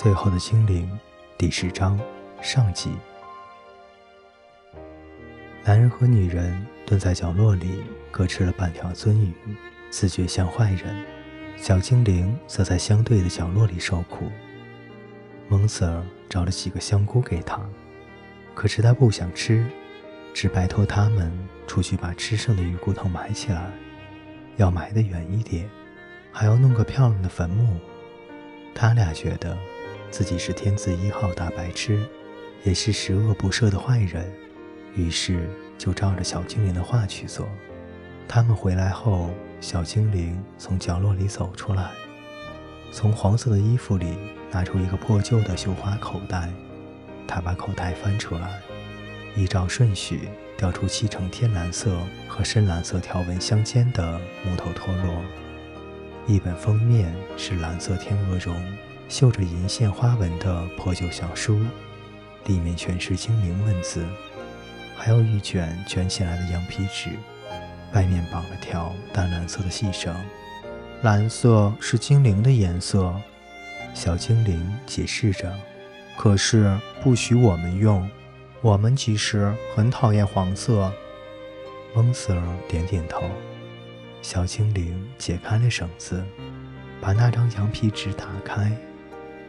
最后的精灵，第十章上集。男人和女人蹲在角落里，各吃了半条鳟鱼，自觉像坏人。小精灵则在相对的角落里受苦。蒙瑟尔找了几个香菇给他，可是他不想吃，只拜托他们出去把吃剩的鱼骨头埋起来，要埋得远一点，还要弄个漂亮的坟墓。他俩觉得。自己是天字一号大白痴，也是十恶不赦的坏人，于是就照着小精灵的话去做。他们回来后，小精灵从角落里走出来，从黄色的衣服里拿出一个破旧的绣花口袋。他把口袋翻出来，依照顺序调出七成天蓝色和深蓝色条纹相间的木头陀螺。一本封面是蓝色天鹅绒。绣着银线花纹的破旧小书，里面全是精灵文字，还有一卷卷起来的羊皮纸，外面绑了条淡蓝色的细绳。蓝色是精灵的颜色，小精灵解释着。可是不许我们用，我们其实很讨厌黄色。蒙瑟尔点点头。小精灵解开了绳子，把那张羊皮纸打开。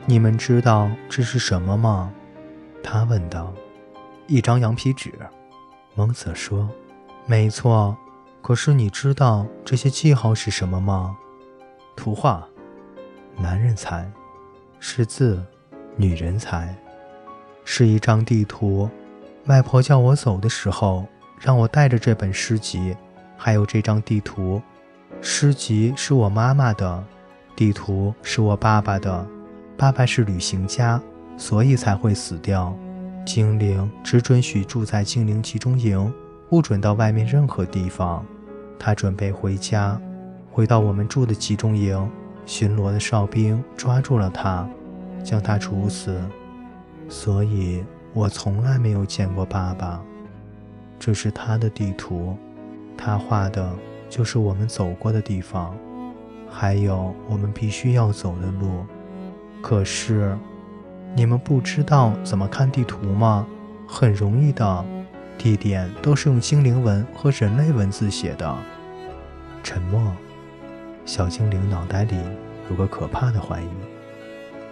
你们知道这是什么吗？他问道。一张羊皮纸，蒙瑟说。没错。可是你知道这些记号是什么吗？图画。男人才。是字。女人才。是一张地图。外婆叫我走的时候，让我带着这本诗集，还有这张地图。诗集是我妈妈的，地图是我爸爸的。爸爸是旅行家，所以才会死掉。精灵只准许住在精灵集中营，不准到外面任何地方。他准备回家，回到我们住的集中营。巡逻的哨兵抓住了他，将他处死。所以我从来没有见过爸爸。这是他的地图，他画的就是我们走过的地方，还有我们必须要走的路。可是，你们不知道怎么看地图吗？很容易的，地点都是用精灵文和人类文字写的。沉默。小精灵脑袋里有个可怕的怀疑：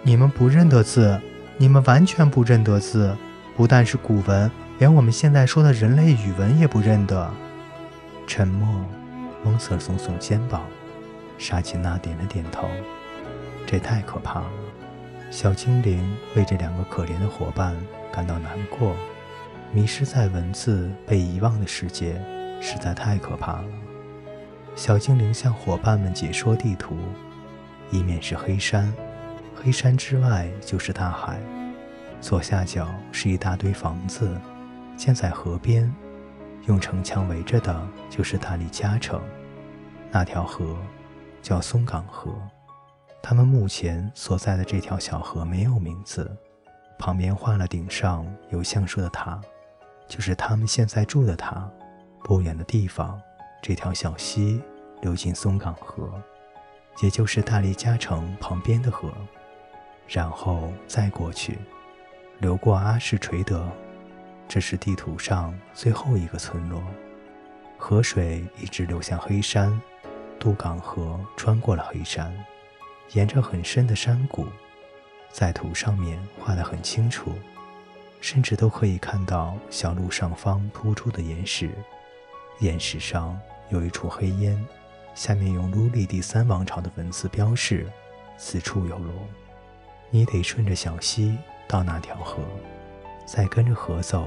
你们不认得字，你们完全不认得字，不但是古文，连我们现在说的人类语文也不认得。沉默。蒙瑟耸耸肩膀，沙琪娜点了点头。这太可怕了。小精灵为这两个可怜的伙伴感到难过。迷失在文字被遗忘的世界实在太可怕了。小精灵向伙伴们解说地图：一面是黑山，黑山之外就是大海，左下角是一大堆房子，建在河边，用城墙围着的就是大理嘉城。那条河叫松岗河。他们目前所在的这条小河没有名字，旁边画了顶上有橡树的塔，就是他们现在住的塔。不远的地方，这条小溪流进松岗河，也就是大利加城旁边的河，然后再过去，流过阿什垂德，这是地图上最后一个村落。河水一直流向黑山，渡港河穿过了黑山。沿着很深的山谷，在土上面画得很清楚，甚至都可以看到小路上方突出的岩石。岩石上有一处黑烟，下面用卢利第三王朝的文字标示：“此处有龙。”你得顺着小溪到那条河，再跟着河走，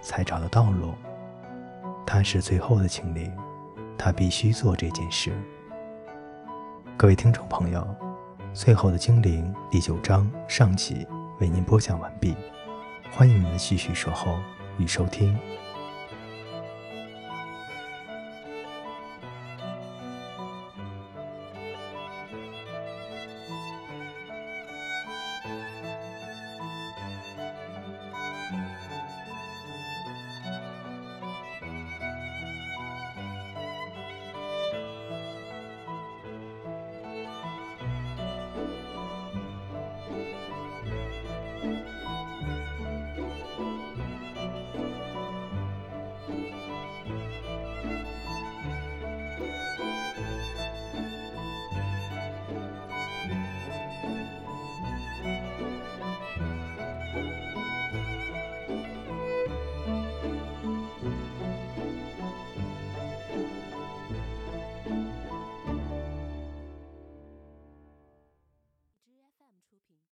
才找得到龙。他是最后的精灵，他必须做这件事。各位听众朋友。最后的精灵第九章上集为您播讲完毕，欢迎您的继续守候与收听。